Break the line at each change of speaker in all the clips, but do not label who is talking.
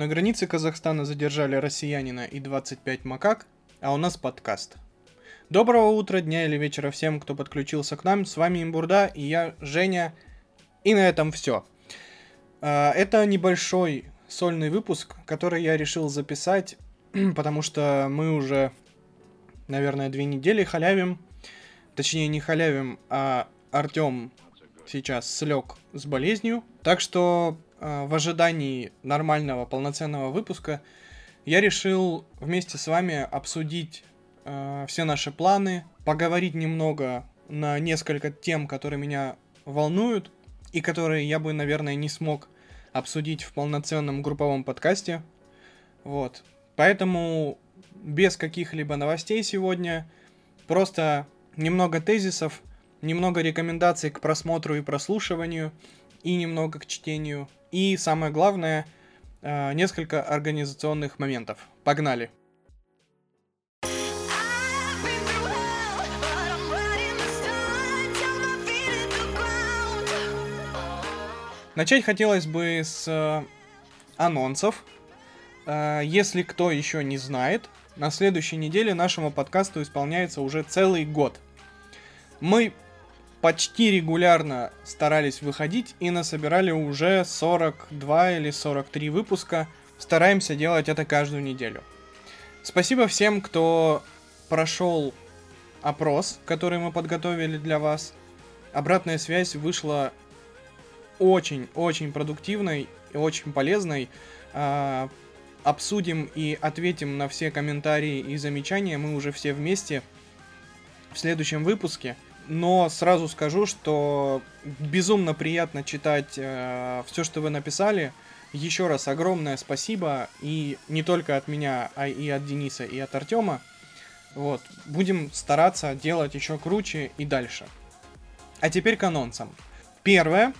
На границе Казахстана задержали россиянина и 25 макак, а у нас подкаст. Доброго утра, дня или вечера всем, кто подключился к нам. С вами Имбурда и я, Женя. И на этом все. Это небольшой сольный выпуск, который я решил записать, потому что мы уже, наверное, две недели халявим. Точнее, не халявим, а Артем сейчас слег с болезнью. Так что в ожидании нормального полноценного выпуска я решил вместе с вами обсудить э, все наши планы, поговорить немного на несколько тем, которые меня волнуют и которые я бы, наверное, не смог обсудить в полноценном групповом подкасте. Вот. Поэтому без каких-либо новостей сегодня, просто немного тезисов, немного рекомендаций к просмотру и прослушиванию, и немного к чтению. И самое главное, э, несколько организационных моментов. Погнали! Начать хотелось бы с э, анонсов. Э, если кто еще не знает, на следующей неделе нашему подкасту исполняется уже целый год. Мы почти регулярно старались выходить и насобирали уже 42 или 43 выпуска. Стараемся делать это каждую неделю. Спасибо всем, кто прошел опрос, который мы подготовили для вас. Обратная связь вышла очень-очень продуктивной и очень полезной. А, обсудим и ответим на все комментарии и замечания мы уже все вместе в следующем выпуске но сразу скажу, что безумно приятно читать э, все, что вы написали. Еще раз огромное спасибо, и не только от меня, а и от Дениса, и от Артема. Вот, будем стараться делать еще круче и дальше. А теперь к анонсам. Первое.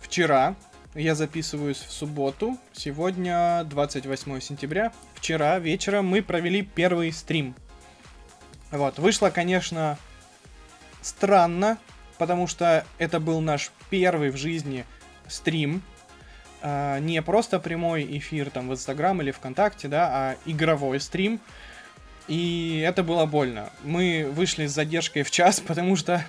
Вчера, я записываюсь в субботу, сегодня 28 сентября. Вчера вечером мы провели первый стрим. Вот, вышло, конечно, странно, потому что это был наш первый в жизни стрим. Э, не просто прямой эфир там в Инстаграм или ВКонтакте, да, а игровой стрим. И это было больно. Мы вышли с задержкой в час, потому что,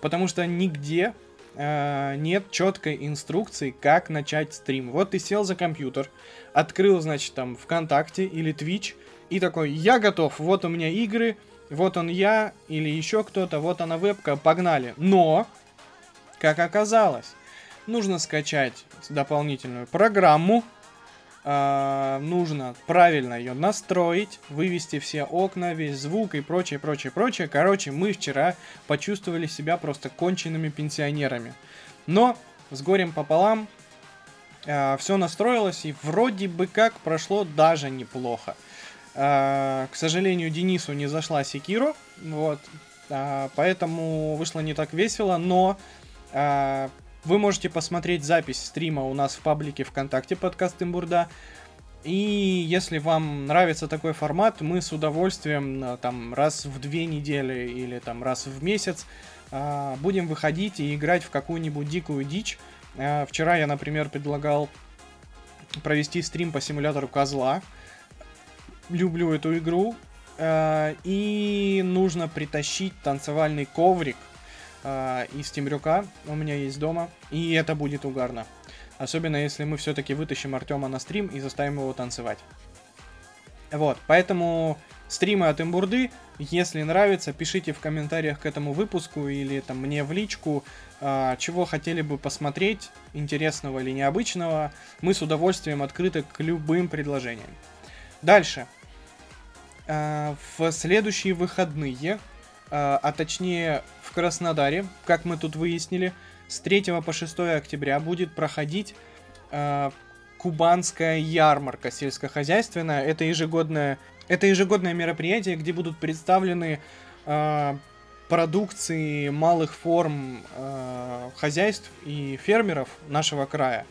потому что нигде э, нет четкой инструкции, как начать стрим. Вот ты сел за компьютер, открыл, значит, там ВКонтакте или Twitch, и такой, я готов, вот у меня игры, вот он я или еще кто-то, вот она вебка, погнали. Но, как оказалось, нужно скачать дополнительную программу, э, нужно правильно ее настроить, вывести все окна, весь звук и прочее, прочее, прочее. Короче, мы вчера почувствовали себя просто конченными пенсионерами. Но с горем пополам э, все настроилось и вроде бы как прошло даже неплохо. А, к сожалению, Денису не зашла Секиро, вот, а, поэтому вышло не так весело, но а, вы можете посмотреть запись стрима у нас в паблике ВКонтакте подкаст Имбурда. И если вам нравится такой формат, мы с удовольствием там раз в две недели или там раз в месяц будем выходить и играть в какую-нибудь дикую дичь. Вчера я, например, предлагал провести стрим по симулятору козла люблю эту игру. Э, и нужно притащить танцевальный коврик э, из Темрюка. У меня есть дома. И это будет угарно. Особенно если мы все-таки вытащим Артема на стрим и заставим его танцевать. Вот, поэтому стримы от Имбурды, если нравится, пишите в комментариях к этому выпуску или там мне в личку, э, чего хотели бы посмотреть, интересного или необычного. Мы с удовольствием открыты к любым предложениям. Дальше. А, в следующие выходные, а, а точнее в Краснодаре, как мы тут выяснили, с 3 по 6 октября будет проходить а, Кубанская ярмарка сельскохозяйственная. Это ежегодное, это ежегодное мероприятие, где будут представлены продукции малых форм хозяйств и фермеров нашего края.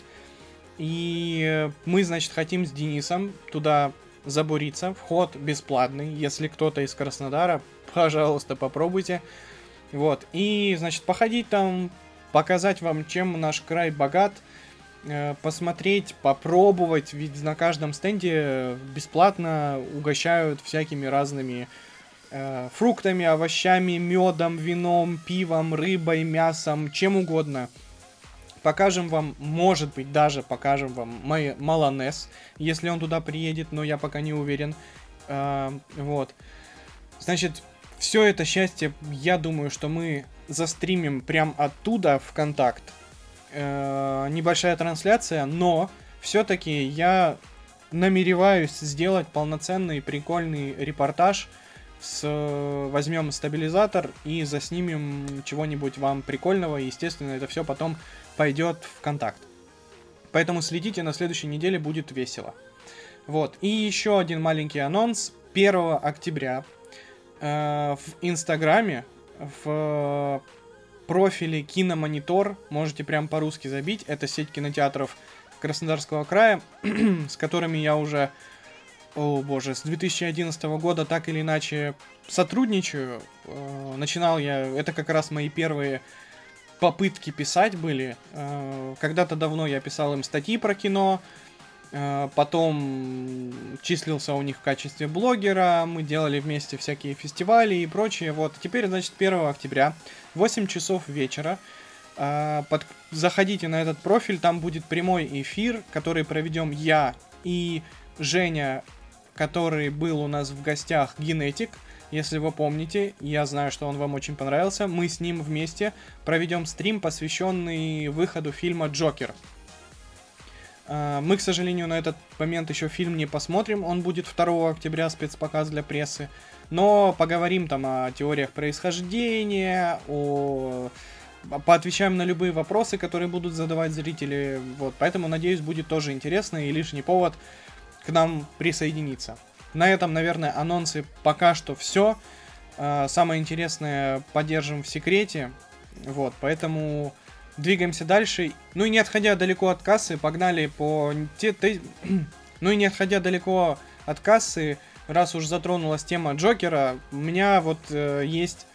И мы, значит, хотим с Денисом туда забуриться. Вход бесплатный. Если кто-то из Краснодара, пожалуйста, попробуйте. Вот. И, значит, походить там, показать вам, чем наш край богат. э, посмотреть, попробовать, ведь на каждом стенде бесплатно угощают всякими разными э, фруктами, овощами, медом, вином, пивом, рыбой, мясом, чем угодно. Покажем вам, может быть, даже покажем вам мой Малонес, если он туда приедет, но я пока не уверен. Э, вот. Значит, все это счастье, я думаю, что мы застримим прям оттуда в контакт. Э, небольшая трансляция, но все-таки я намереваюсь сделать полноценный прикольный репортаж с возьмем стабилизатор и заснимем чего-нибудь вам прикольного. И, естественно, это все потом пойдет в контакт. Поэтому следите, на следующей неделе будет весело. Вот. И еще один маленький анонс. 1 октября э, в Инстаграме, в профиле Киномонитор, можете прям по-русски забить. Это сеть кинотеатров Краснодарского края, с которыми я уже о боже, с 2011 года так или иначе сотрудничаю. Э, начинал я, это как раз мои первые попытки писать были. Э, когда-то давно я писал им статьи про кино, э, потом числился у них в качестве блогера, мы делали вместе всякие фестивали и прочее. Вот, теперь, значит, 1 октября, 8 часов вечера, под... заходите на этот профиль, там будет прямой эфир, который проведем я и Женя который был у нас в гостях Генетик. Если вы помните, я знаю, что он вам очень понравился. Мы с ним вместе проведем стрим, посвященный выходу фильма Джокер. А, мы, к сожалению, на этот момент еще фильм не посмотрим. Он будет 2 октября, спецпоказ для прессы. Но поговорим там о теориях происхождения, о поотвечаем на любые вопросы, которые будут задавать зрители. Вот, поэтому, надеюсь, будет тоже интересно и лишний повод к нам присоединиться. На этом, наверное, анонсы пока что все. А, самое интересное поддержим в секрете. Вот, поэтому двигаемся дальше. Ну и не отходя далеко от кассы, погнали по... Те, те... ну и не отходя далеко от кассы, раз уж затронулась тема Джокера, у меня вот э, есть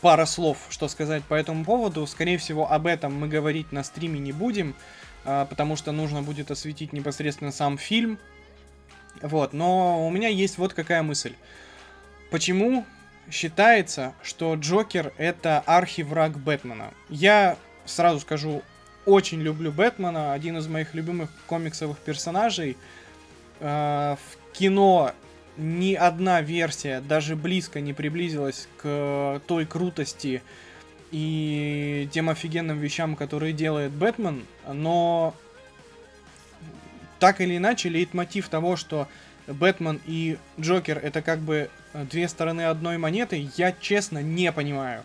пара слов, что сказать по этому поводу. Скорее всего, об этом мы говорить на стриме не будем, э, потому что нужно будет осветить непосредственно сам фильм, вот, но у меня есть вот какая мысль. Почему считается, что Джокер это архивраг Бэтмена? Я сразу скажу, очень люблю Бэтмена, один из моих любимых комиксовых персонажей. Э, в кино ни одна версия даже близко не приблизилась к той крутости и тем офигенным вещам, которые делает Бэтмен, но так или иначе, лейтмотив того, что Бэтмен и Джокер это как бы э, две стороны одной монеты, я честно не понимаю.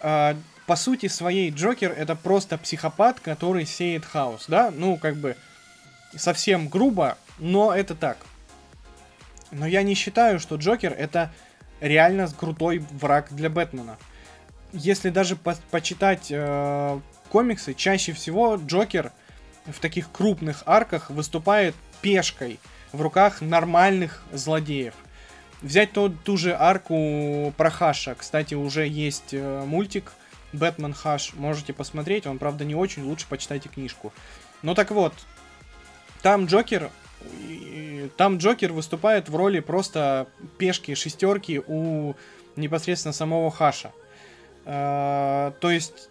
А, по сути своей, Джокер это просто психопат, который сеет хаос, да? Ну, как бы совсем грубо, но это так. Но я не считаю, что Джокер это реально крутой враг для Бэтмена. Если даже по почитать э, комиксы, чаще всего Джокер в таких крупных арках выступает пешкой в руках нормальных злодеев. Взять ту, ту же арку про Хаша. Кстати, уже есть э, мультик Бэтмен Хаш. Можете посмотреть. Он, правда, не очень. Лучше почитайте книжку. Ну так вот, там Джокер там Джокер выступает в роли просто пешки, шестерки у непосредственно самого Хаша. Э, то есть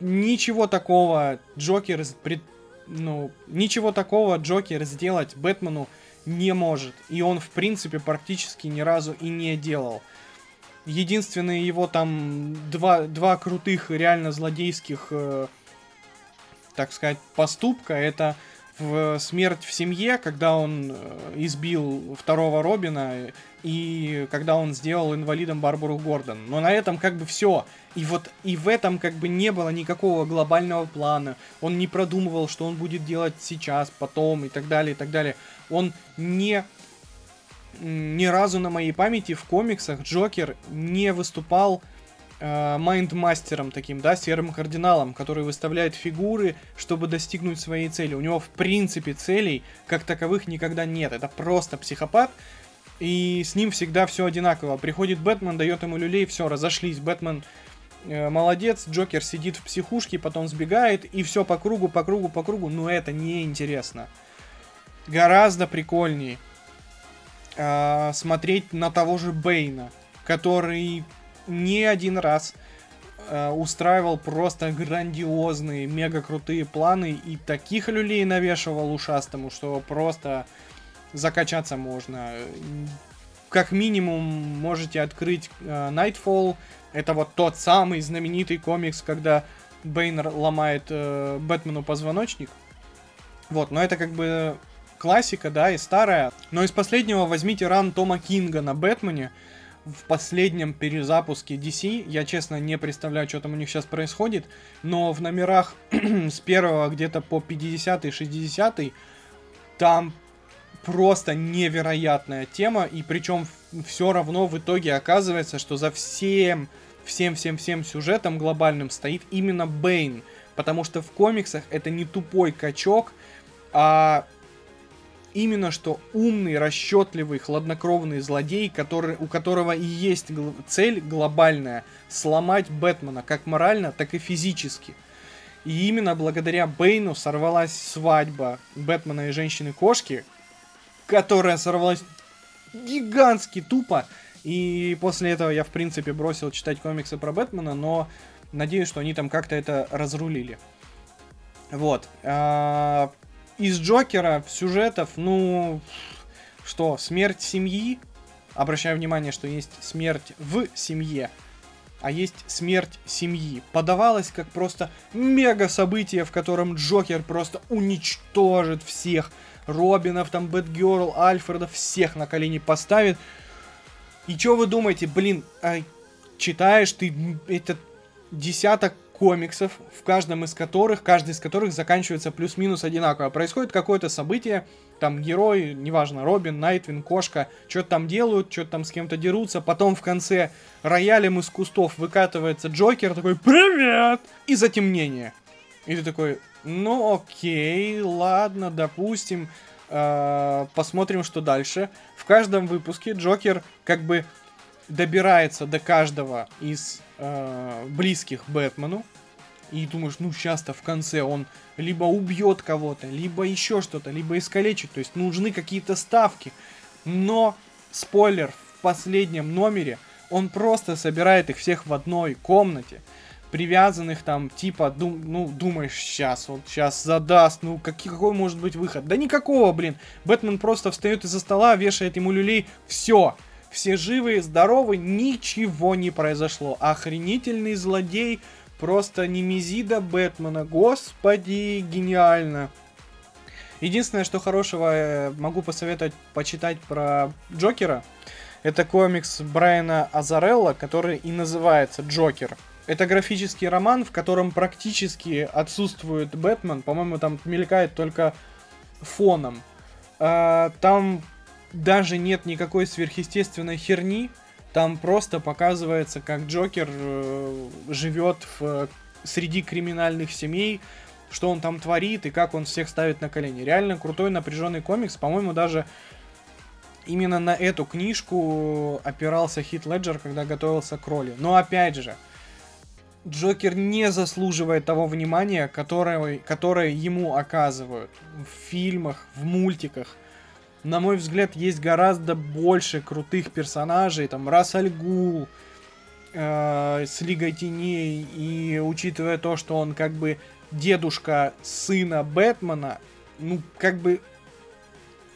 ничего такого Джокер пред, ну, ничего такого Джокер сделать Бэтмену не может. И он, в принципе, практически ни разу и не делал. Единственные его там два, два крутых реально злодейских, э, так сказать, поступка, это в «Смерть в семье», когда он э, избил второго Робина, и когда он сделал инвалидом Барбару Гордон. Но на этом как бы все. И вот и в этом как бы не было никакого глобального плана. Он не продумывал, что он будет делать сейчас, потом и так далее, и так далее. Он не ни разу на моей памяти в комиксах Джокер не выступал Э, майндмастером таким, да, серым кардиналом, который выставляет фигуры, чтобы достигнуть своей цели. У него, в принципе, целей как таковых никогда нет. Это просто психопат, и с ним всегда все одинаково. Приходит Бэтмен, дает ему люлей, все, разошлись. Бэтмен э, молодец, Джокер сидит в психушке, потом сбегает, и все по кругу, по кругу, по кругу. Но это не интересно. Гораздо прикольнее э, смотреть на того же Бейна, который не один раз э, устраивал просто грандиозные, мега крутые планы и таких люлей навешивал ушастому, что просто закачаться можно. Как минимум можете открыть э, Nightfall. Это вот тот самый знаменитый комикс, когда Бейнер ломает э, Бэтмену позвоночник. Вот, но это как бы классика, да, и старая. Но из последнего возьмите ран Тома Кинга на Бэтмене в последнем перезапуске DC. Я, честно, не представляю, что там у них сейчас происходит. Но в номерах с первого где-то по 50-60 там просто невероятная тема. И причем все равно в итоге оказывается, что за всем, всем, всем, всем сюжетом глобальным стоит именно Бейн. Потому что в комиксах это не тупой качок, а именно что умный, расчетливый, хладнокровный злодей, который, у которого и есть гл- цель глобальная сломать Бэтмена как морально, так и физически. И именно благодаря Бэйну сорвалась свадьба Бэтмена и женщины-кошки, которая сорвалась гигантски тупо. И после этого я, в принципе, бросил читать комиксы про Бэтмена, но надеюсь, что они там как-то это разрулили. Вот. Из Джокера сюжетов, ну, что, смерть семьи, обращаю внимание, что есть смерть в семье, а есть смерть семьи. Подавалось как просто мега событие, в котором Джокер просто уничтожит всех. Робинов, там, Бэтгерл, Альфреда, всех на колени поставит. И что вы думаете, блин, а, читаешь ты этот десяток комиксов, в каждом из которых, каждый из которых заканчивается плюс-минус одинаково. Происходит какое-то событие, там герой, неважно, Робин, Найтвин, Кошка, что-то там делают, что-то там с кем-то дерутся, потом в конце роялем из кустов выкатывается Джокер, такой «Привет!» и затемнение. И ты такой, ну окей, ладно, допустим, э, посмотрим, что дальше. В каждом выпуске Джокер как бы добирается до каждого из э, близких Бэтмену. И думаешь, ну сейчас-то в конце он либо убьет кого-то, либо еще что-то, либо искалечит. То есть нужны какие-то ставки. Но, спойлер, в последнем номере он просто собирает их всех в одной комнате. Привязанных там, типа, дум, ну, думаешь, сейчас, он сейчас задаст, ну, какой, какой может быть выход? Да никакого, блин. Бэтмен просто встает из-за стола, вешает ему люлей, все все живые, здоровы, ничего не произошло. Охренительный злодей, просто немезида Бэтмена. Господи, гениально. Единственное, что хорошего э, могу посоветовать почитать про Джокера, это комикс Брайана Азарелла, который и называется Джокер. Это графический роман, в котором практически отсутствует Бэтмен. По-моему, там мелькает только фоном. А, там даже нет никакой сверхъестественной херни. Там просто показывается, как Джокер э, живет в, среди криминальных семей, что он там творит и как он всех ставит на колени. Реально крутой напряженный комикс. По-моему, даже именно на эту книжку опирался Хит Леджер, когда готовился к роли. Но опять же, Джокер не заслуживает того внимания, которое, которое ему оказывают в фильмах, в мультиках на мой взгляд, есть гораздо больше крутых персонажей, там, Рассаль Гул, э, с Лигой Теней, и учитывая то, что он как бы дедушка сына Бэтмена, ну, как бы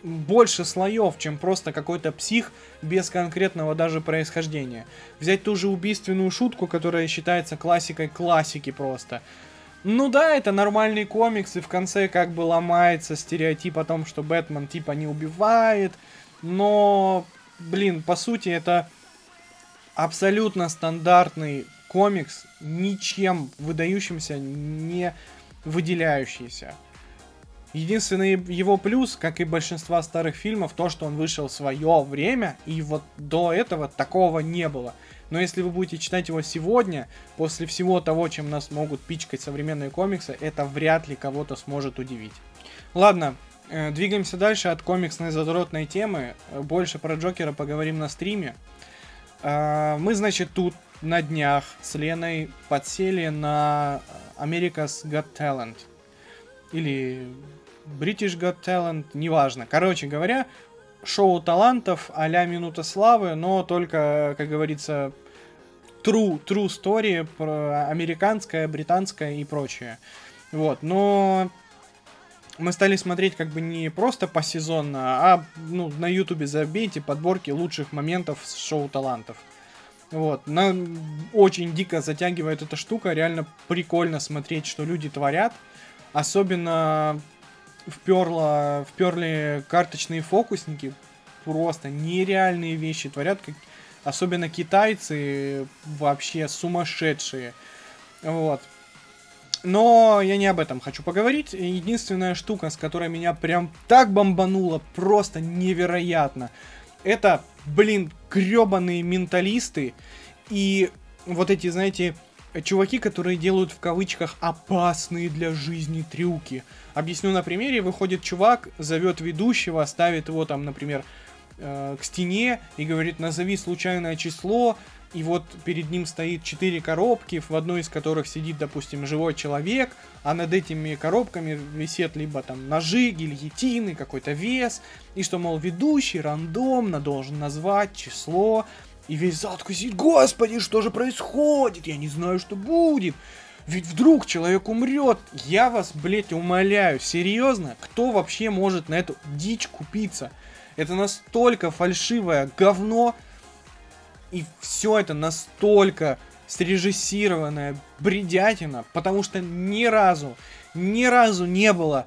больше слоев, чем просто какой-то псих без конкретного даже происхождения. Взять ту же убийственную шутку, которая считается классикой классики просто. Ну да, это нормальный комикс, и в конце как бы ломается стереотип о том, что Бэтмен типа не убивает, но, блин, по сути это абсолютно стандартный комикс, ничем выдающимся не выделяющийся. Единственный его плюс, как и большинства старых фильмов, то, что он вышел в свое время, и вот до этого такого не было. Но если вы будете читать его сегодня, после всего того, чем нас могут пичкать современные комиксы, это вряд ли кого-то сможет удивить. Ладно, э, двигаемся дальше от комиксной задротной темы. Больше про Джокера поговорим на стриме. Э, мы, значит, тут на днях с Леной подсели на America's Got Talent. Или British Got Talent, неважно. Короче говоря, шоу талантов а-ля Минута Славы, но только, как говорится, true, true story, про американская, британская и прочее. Вот, но мы стали смотреть как бы не просто посезонно, а ну, на ютубе забейте подборки лучших моментов с шоу талантов. Вот, на, очень дико затягивает эта штука, реально прикольно смотреть, что люди творят. Особенно вперло, вперли карточные фокусники, просто нереальные вещи творят, как, особенно китайцы вообще сумасшедшие. Вот. Но я не об этом хочу поговорить. Единственная штука, с которой меня прям так бомбануло, просто невероятно. Это, блин, гребаные менталисты и вот эти, знаете, чуваки, которые делают в кавычках опасные для жизни трюки. Объясню на примере. Выходит чувак, зовет ведущего, ставит его там, например, э, к стене и говорит, назови случайное число, и вот перед ним стоит четыре коробки, в одной из которых сидит, допустим, живой человек, а над этими коробками висят либо там ножи, гильотины, какой-то вес, и что, мол, ведущий рандомно должен назвать число, и весь зал такой сидит, господи, что же происходит, я не знаю, что будет. Ведь вдруг человек умрет. Я вас, блядь, умоляю, серьезно, кто вообще может на эту дичь купиться? Это настолько фальшивое говно, и все это настолько срежиссированная бредятина, потому что ни разу, ни разу не было,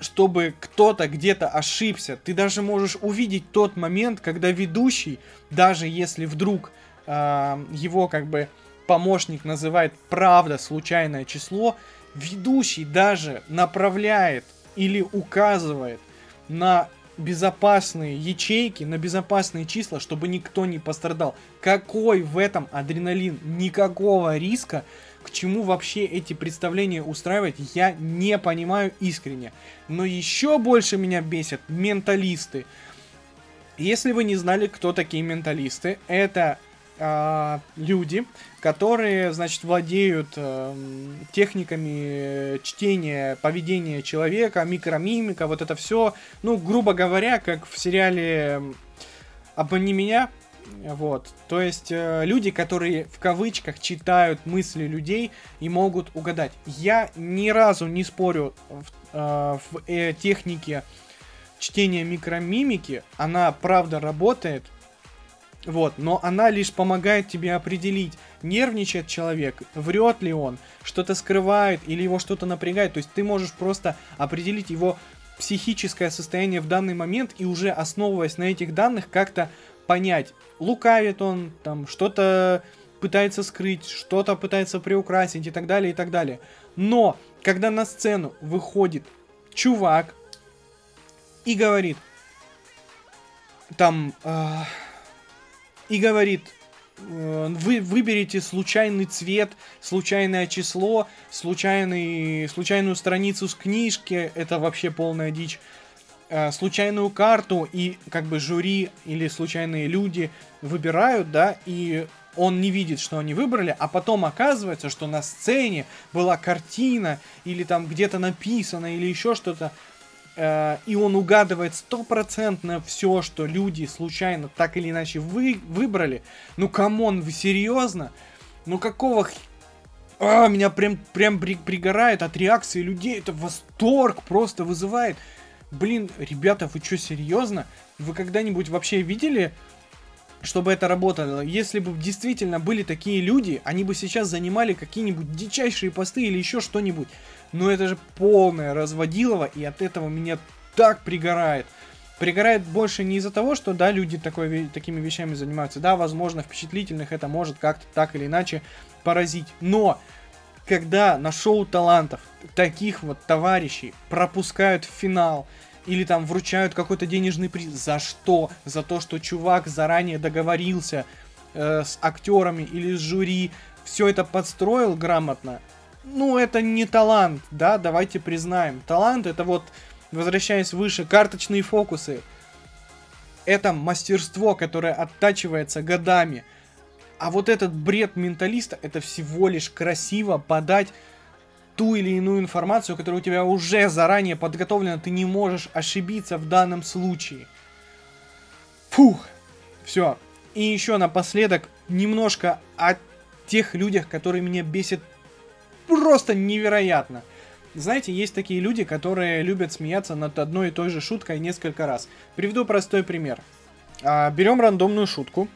чтобы кто-то где-то ошибся. Ты даже можешь увидеть тот момент, когда ведущий, даже если вдруг э, его как бы помощник называет правда случайное число, ведущий даже направляет или указывает на безопасные ячейки, на безопасные числа, чтобы никто не пострадал. Какой в этом адреналин? Никакого риска. К чему вообще эти представления устраивать, я не понимаю искренне. Но еще больше меня бесят менталисты. Если вы не знали, кто такие менталисты, это э, люди, которые, значит, владеют э, техниками чтения поведения человека, микромимика, вот это все. Ну, грубо говоря, как в сериале «Обмани меня», вот. То есть э, люди, которые в кавычках читают мысли людей и могут угадать. Я ни разу не спорю в, э, в э, технике чтения микромимики. Она правда работает. Вот, но она лишь помогает тебе определить, нервничает человек, врет ли он, что-то скрывает или его что-то напрягает. То есть ты можешь просто определить его психическое состояние в данный момент и уже основываясь на этих данных как-то понять, лукавит он, там что-то пытается скрыть, что-то пытается приукрасить и так далее, и так далее. Но, когда на сцену выходит чувак и говорит, там, э, и говорит, э, вы выберите случайный цвет, случайное число, случайный, случайную страницу с книжки, это вообще полная дичь, э, случайную карту, и как бы жюри или случайные люди выбирают, да, и он не видит, что они выбрали, а потом оказывается, что на сцене была картина, или там где-то написано, или еще что-то, Э, и он угадывает стопроцентно все, что люди случайно так или иначе вы, выбрали. Ну, come on, вы серьезно? Ну, какого... А, меня прям, прям пригорает от реакции людей. Это восторг просто вызывает. Блин, ребята, вы что, серьезно? Вы когда-нибудь вообще видели чтобы это работало. Если бы действительно были такие люди, они бы сейчас занимали какие-нибудь дичайшие посты или еще что-нибудь. Но это же полное разводилово, и от этого меня так пригорает. Пригорает больше не из-за того, что, да, люди такой, такими вещами занимаются. Да, возможно, впечатлительных это может как-то так или иначе поразить. Но, когда на шоу талантов таких вот товарищей пропускают в финал, или там вручают какой-то денежный приз. За что? За то, что чувак заранее договорился э, с актерами или с жюри, все это подстроил грамотно. Ну, это не талант, да, давайте признаем. Талант это вот, возвращаясь выше, карточные фокусы. Это мастерство, которое оттачивается годами. А вот этот бред менталиста, это всего лишь красиво подать ту или иную информацию, которая у тебя уже заранее подготовлена, ты не можешь ошибиться в данном случае. Фух, все. И еще напоследок немножко о тех людях, которые меня бесят просто невероятно. Знаете, есть такие люди, которые любят смеяться над одной и той же шуткой несколько раз. Приведу простой пример. А, берем рандомную шутку.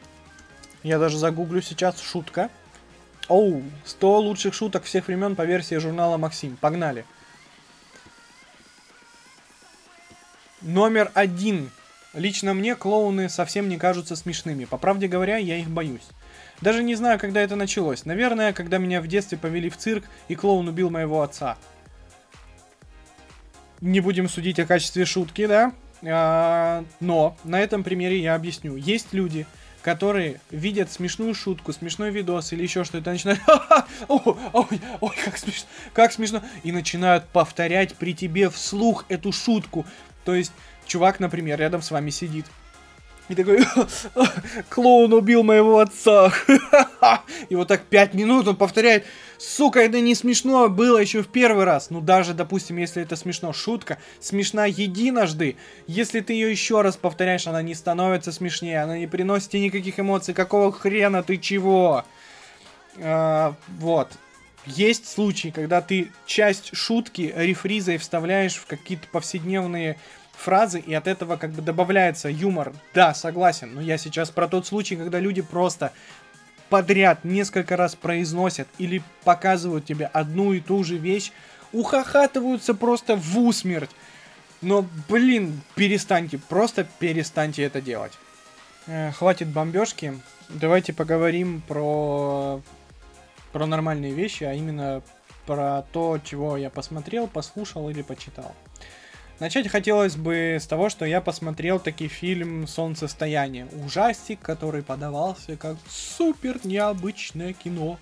Я даже загуглю сейчас шутка. Оу, 100 лучших шуток всех времен по версии журнала Максим. Погнали. Номер один. Лично мне клоуны совсем не кажутся смешными. По правде говоря, я их боюсь. Даже не знаю, когда это началось. Наверное, когда меня в детстве повели в цирк, и клоун убил моего отца не будем судить о качестве шутки, да? А, но на этом примере я объясню. Есть люди, которые видят смешную шутку, смешной видос или еще что-то, начинают, ой, как смешно, как смешно, и начинают повторять при тебе вслух эту шутку. То есть, чувак, например, рядом с вами сидит, и такой, клоун убил моего отца. И вот так пять минут он повторяет, сука, это не смешно было еще в первый раз. Ну даже, допустим, если это смешно, шутка смешна единожды. Если ты ее еще раз повторяешь, она не становится смешнее, она не приносит тебе никаких эмоций. Какого хрена ты чего? А, вот. Есть случаи, когда ты часть шутки рефризой вставляешь в какие-то повседневные фразы, и от этого как бы добавляется юмор. Да, согласен, но я сейчас про тот случай, когда люди просто подряд несколько раз произносят или показывают тебе одну и ту же вещь, ухахатываются просто в усмерть. Но, блин, перестаньте, просто перестаньте это делать. Э, хватит бомбежки. Давайте поговорим про, про нормальные вещи, а именно про то, чего я посмотрел, послушал или почитал. Начать хотелось бы с того, что я посмотрел таки фильм «Солнцестояние». Ужастик, который подавался как супер необычное кино.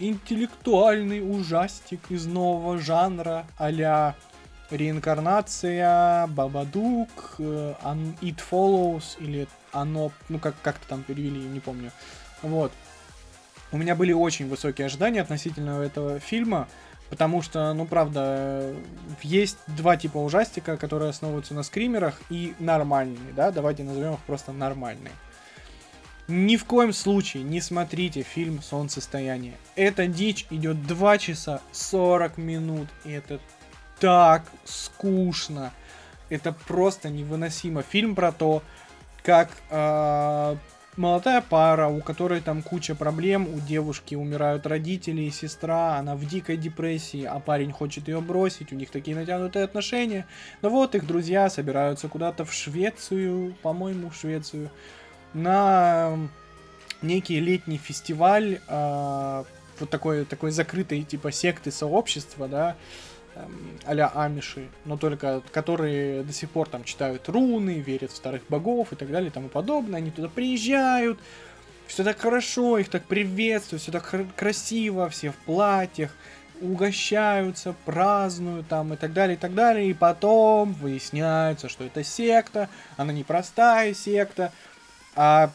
Интеллектуальный ужастик из нового жанра а реинкарнация, Бабадук, э, It Follows или оно, ну как как-то там перевели, не помню. Вот. У меня были очень высокие ожидания относительно этого фильма. Потому что, ну правда, есть два типа ужастика, которые основываются на скримерах и нормальные, да, давайте назовем их просто нормальные. Ни в коем случае не смотрите фильм «Солнцестояние». Эта дичь идет 2 часа 40 минут, и это так скучно. Это просто невыносимо. Фильм про то, как э, молодая пара, у которой там куча проблем, у девушки умирают родители и сестра, она в дикой депрессии, а парень хочет ее бросить, у них такие натянутые отношения. Но вот их друзья собираются куда-то в Швецию, по-моему, в Швецию, на некий летний фестиваль, э, вот такой, такой закрытой типа секты сообщества, да, а-ля амиши, но только которые до сих пор там читают руны, верят в старых богов и так далее и тому подобное. Они туда приезжают, все так хорошо, их так приветствуют, все так красиво, все в платьях, угощаются, празднуют там и так далее, и так далее. И потом выясняется, что это секта, она не простая секта, а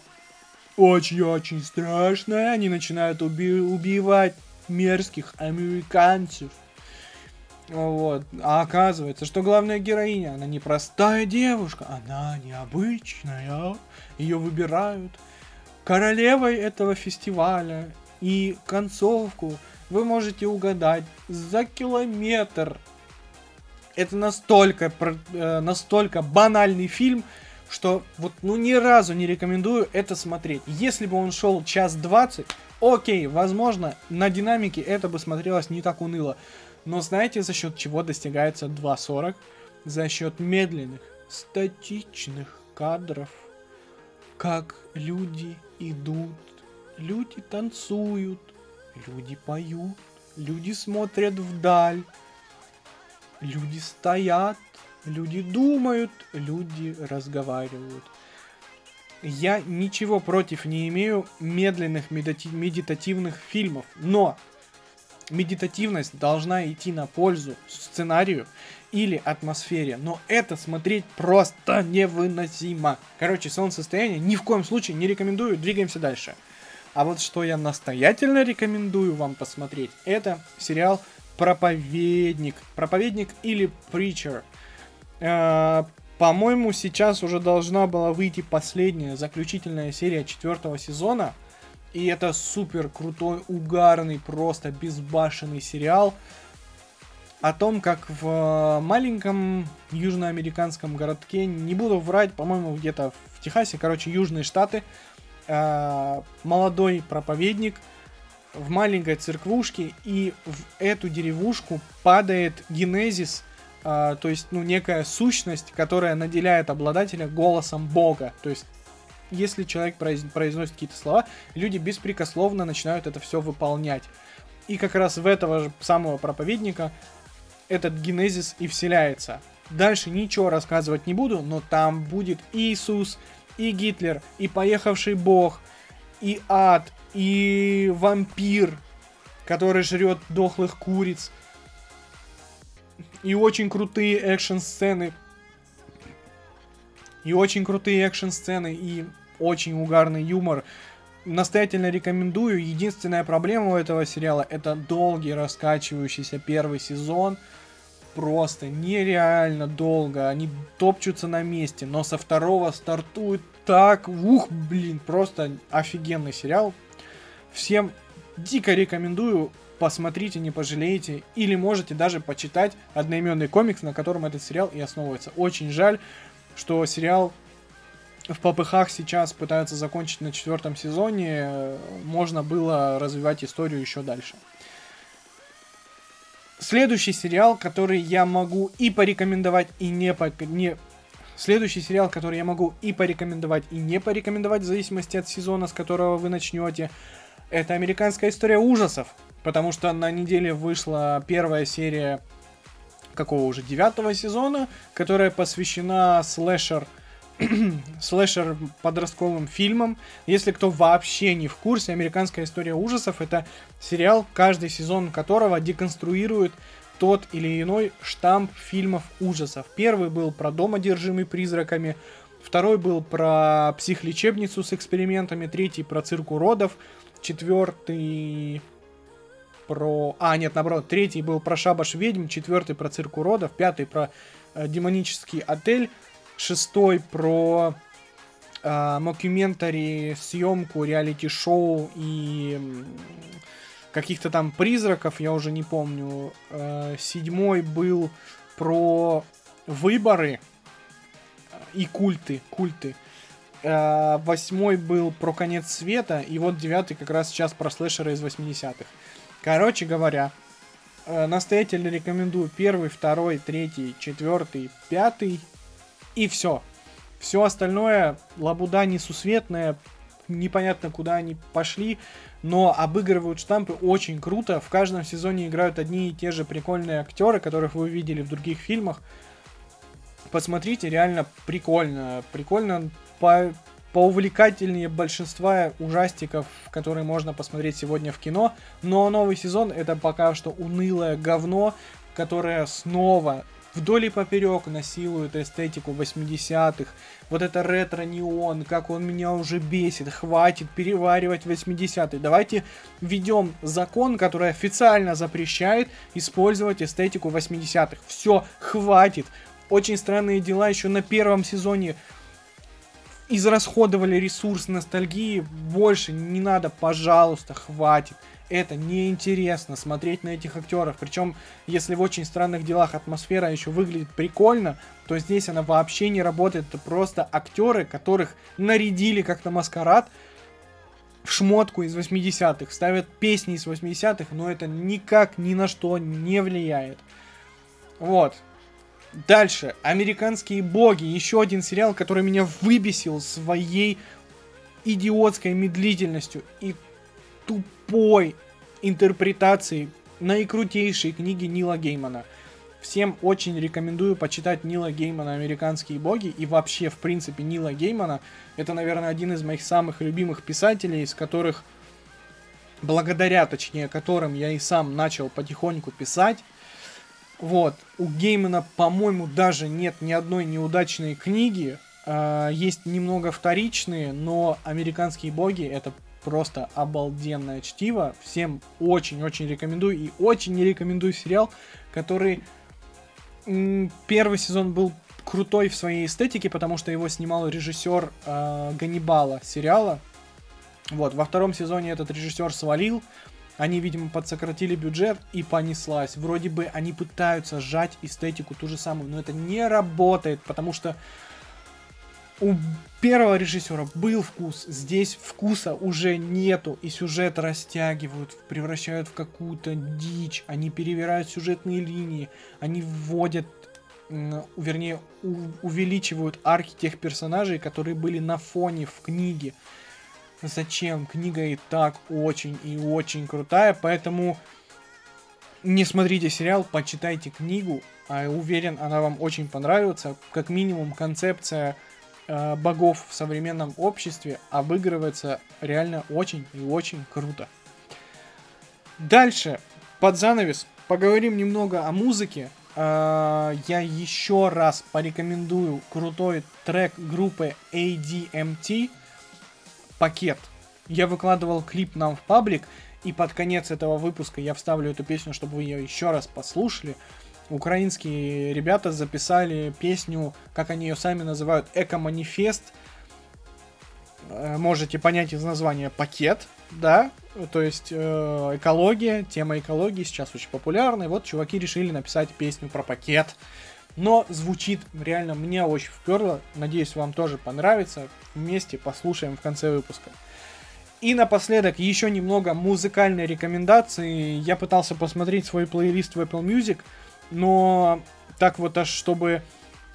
очень-очень страшная. Они начинают уби- убивать мерзких американцев вот. А оказывается, что главная героиня, она не простая девушка, она необычная. Ее выбирают королевой этого фестиваля. И концовку вы можете угадать за километр. Это настолько, э, настолько банальный фильм, что вот ну ни разу не рекомендую это смотреть. Если бы он шел час двадцать, окей, возможно, на динамике это бы смотрелось не так уныло. Но знаете, за счет чего достигается 2.40? За счет медленных, статичных кадров. Как люди идут, люди танцуют, люди поют, люди смотрят вдаль, люди стоят, люди думают, люди разговаривают. Я ничего против не имею медленных медитативных фильмов, но медитативность должна идти на пользу сценарию или атмосфере, но это смотреть просто невыносимо. Короче, солнцестояние ни в коем случае не рекомендую, двигаемся дальше. А вот что я настоятельно рекомендую вам посмотреть, это сериал «Проповедник». «Проповедник» или «Preacher». Э, по-моему, сейчас уже должна была выйти последняя, заключительная серия четвертого сезона. И это супер крутой, угарный, просто безбашенный сериал о том, как в маленьком южноамериканском городке, не буду врать, по-моему, где-то в Техасе, короче, Южные Штаты, э, молодой проповедник в маленькой церквушке, и в эту деревушку падает генезис, э, то есть, ну, некая сущность, которая наделяет обладателя голосом Бога, то есть если человек произносит какие-то слова, люди беспрекословно начинают это все выполнять. И как раз в этого же самого проповедника этот генезис и вселяется. Дальше ничего рассказывать не буду, но там будет Иисус, и Гитлер, и поехавший бог, и ад, и вампир, который жрет дохлых куриц, и очень крутые экшн-сцены, и очень крутые экшн-сцены, и очень угарный юмор. Настоятельно рекомендую. Единственная проблема у этого сериала это долгий раскачивающийся первый сезон – просто нереально долго. Они топчутся на месте, но со второго стартует так, ух, блин, просто офигенный сериал. Всем дико рекомендую, посмотрите, не пожалеете, или можете даже почитать одноименный комикс, на котором этот сериал и основывается. Очень жаль, что сериал в ППХ сейчас пытаются закончить на четвертом сезоне, можно было развивать историю еще дальше. Следующий сериал, который я могу и порекомендовать, и не, по, не... Следующий сериал, который я могу и порекомендовать, и не порекомендовать, в зависимости от сезона, с которого вы начнете, это «Американская история ужасов». Потому что на неделе вышла первая серия какого уже девятого сезона, которая посвящена слэшер слэшер подростковым фильмом. Если кто вообще не в курсе, «Американская история ужасов» — это сериал, каждый сезон которого деконструирует тот или иной штамп фильмов ужасов. Первый был про дом, одержимый призраками, второй был про психлечебницу с экспериментами, третий про цирк уродов, четвертый про... А, нет, наоборот, третий был про шабаш ведьм, четвертый про цирк уродов, пятый про э, демонический отель, шестой про э, съемку, реалити-шоу и каких-то там призраков, я уже не помню. Э, седьмой был про выборы и культы, культы. Э, восьмой был про конец света, и вот девятый как раз сейчас про слэшеры из 80-х. Короче говоря, настоятельно рекомендую первый, второй, третий, четвертый, пятый и все. Все остальное лабуда несусветная, непонятно куда они пошли, но обыгрывают штампы очень круто. В каждом сезоне играют одни и те же прикольные актеры, которых вы видели в других фильмах. Посмотрите, реально прикольно. Прикольно по, поувлекательнее большинства ужастиков, которые можно посмотреть сегодня в кино. Но новый сезон это пока что унылое говно, которое снова вдоль и поперек насилуют эстетику 80-х. Вот это ретро-неон, как он меня уже бесит. Хватит переваривать 80-е. Давайте введем закон, который официально запрещает использовать эстетику 80-х. Все, хватит. Очень странные дела еще на первом сезоне израсходовали ресурс ностальгии. Больше не надо, пожалуйста, хватит это неинтересно смотреть на этих актеров. Причем, если в очень странных делах атмосфера еще выглядит прикольно, то здесь она вообще не работает. Это просто актеры, которых нарядили как-то маскарад в шмотку из 80-х, ставят песни из 80-х, но это никак ни на что не влияет. Вот. Дальше. Американские боги. Еще один сериал, который меня выбесил своей идиотской медлительностью и тупой интерпретации наикрутейшей книги Нила Геймана. Всем очень рекомендую почитать Нила Геймана «Американские боги» и вообще, в принципе, Нила Геймана. Это, наверное, один из моих самых любимых писателей, из которых, благодаря, точнее, которым я и сам начал потихоньку писать. Вот, у Геймана, по-моему, даже нет ни одной неудачной книги, а, есть немного вторичные, но «Американские боги» — это просто обалденное чтиво. Всем очень-очень рекомендую. И очень не рекомендую сериал, который... Первый сезон был крутой в своей эстетике, потому что его снимал режиссер э, Ганнибала сериала. Вот, во втором сезоне этот режиссер свалил, они, видимо, подсократили бюджет и понеслась. Вроде бы они пытаются сжать эстетику ту же самую, но это не работает, потому что у первого режиссера был вкус, здесь вкуса уже нету, и сюжет растягивают, превращают в какую-то дичь, они перевирают сюжетные линии, они вводят, вернее, увеличивают арки тех персонажей, которые были на фоне в книге. Зачем? Книга и так очень и очень крутая, поэтому не смотрите сериал, почитайте книгу, а уверен, она вам очень понравится. Как минимум, концепция э, богов в современном обществе обыгрывается реально очень и очень круто. Дальше, под занавес, поговорим немного о музыке. Э, я еще раз порекомендую крутой трек группы ADMT «Пакет». Я выкладывал клип нам в паблик, и под конец этого выпуска я вставлю эту песню, чтобы вы ее еще раз послушали украинские ребята записали песню, как они ее сами называют, эко-манифест. Э, можете понять из названия пакет, да, то есть э, экология, тема экологии сейчас очень популярна, и вот чуваки решили написать песню про пакет. Но звучит реально, мне очень вперло, надеюсь, вам тоже понравится. Вместе послушаем в конце выпуска. И напоследок еще немного музыкальной рекомендации. Я пытался посмотреть свой плейлист в Apple Music – но так вот аж чтобы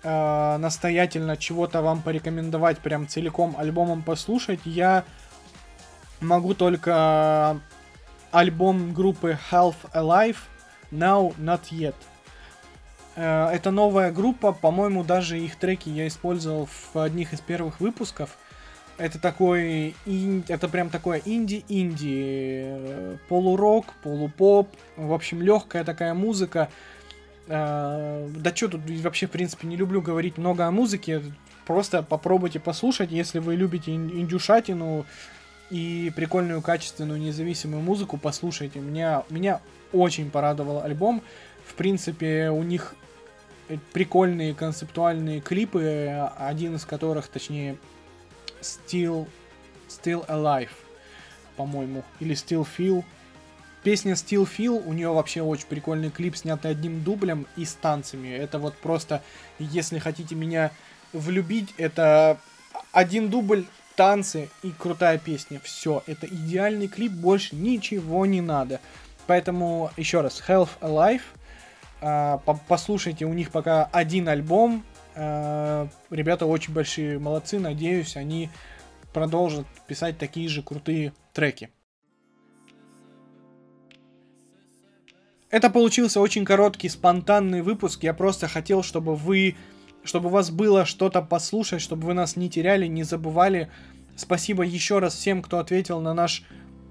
э, настоятельно чего-то вам порекомендовать, прям целиком альбомом послушать, я могу только альбом группы Half Alive Now Not Yet. Э, это новая группа, по-моему, даже их треки я использовал в одних из первых выпусков. Это такой, ин... это прям такое инди-инди, э, полурок, полупоп, в общем, легкая такая музыка, Э, да что тут вообще, в принципе, не люблю говорить много о музыке. Просто попробуйте послушать, если вы любите индюшатину и прикольную, качественную, независимую музыку, послушайте. Меня, меня очень порадовал альбом. В принципе, у них прикольные концептуальные клипы, один из которых, точнее, Still, Still Alive, по-моему, или Still Feel, Песня Still Feel, у нее вообще очень прикольный клип, снятый одним дублем и с танцами. Это вот просто, если хотите меня влюбить, это один дубль, танцы и крутая песня. Все, это идеальный клип, больше ничего не надо. Поэтому, еще раз, Health Alive. А, послушайте, у них пока один альбом. А, ребята очень большие молодцы, надеюсь, они продолжат писать такие же крутые треки. Это получился очень короткий, спонтанный выпуск. Я просто хотел, чтобы вы, чтобы у вас было что-то послушать, чтобы вы нас не теряли, не забывали. Спасибо еще раз всем, кто ответил на наш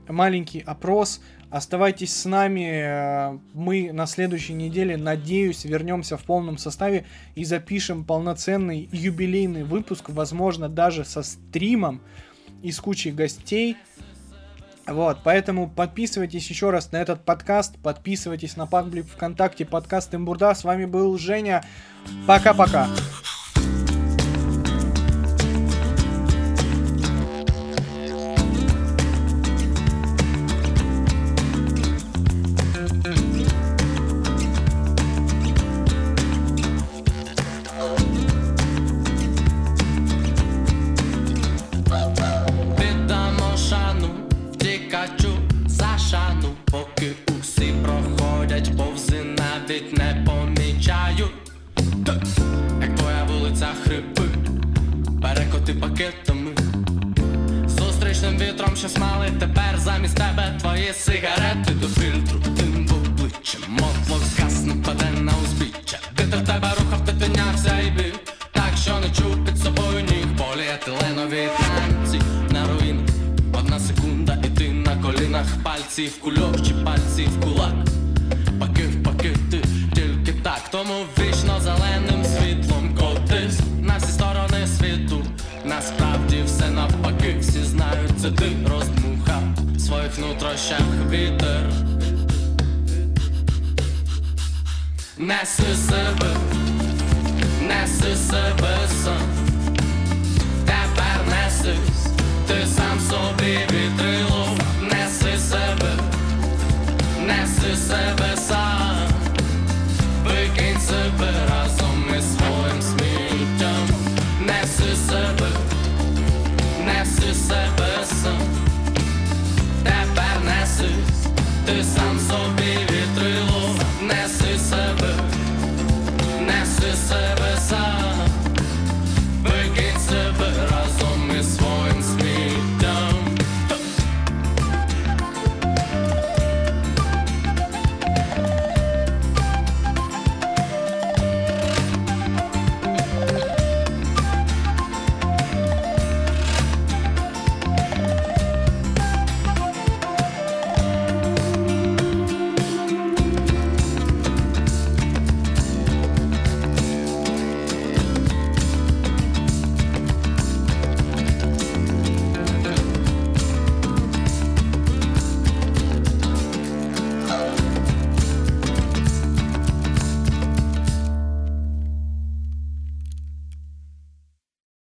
маленький опрос. Оставайтесь с нами. Мы на следующей неделе, надеюсь, вернемся в полном составе и запишем полноценный юбилейный выпуск, возможно, даже со стримом и с кучей гостей. Вот, поэтому подписывайтесь еще раз на этот подкаст, подписывайтесь на паблик ВКонтакте, подкаст Имбурда. С вами был Женя. Пока-пока.
Насправді все навпаки, всі знають, це ти твоїх нутрощах вітер. Неси себе, неси себе сам, тепер несись, ти сам собі вітрило, неси себе, неси себе сам,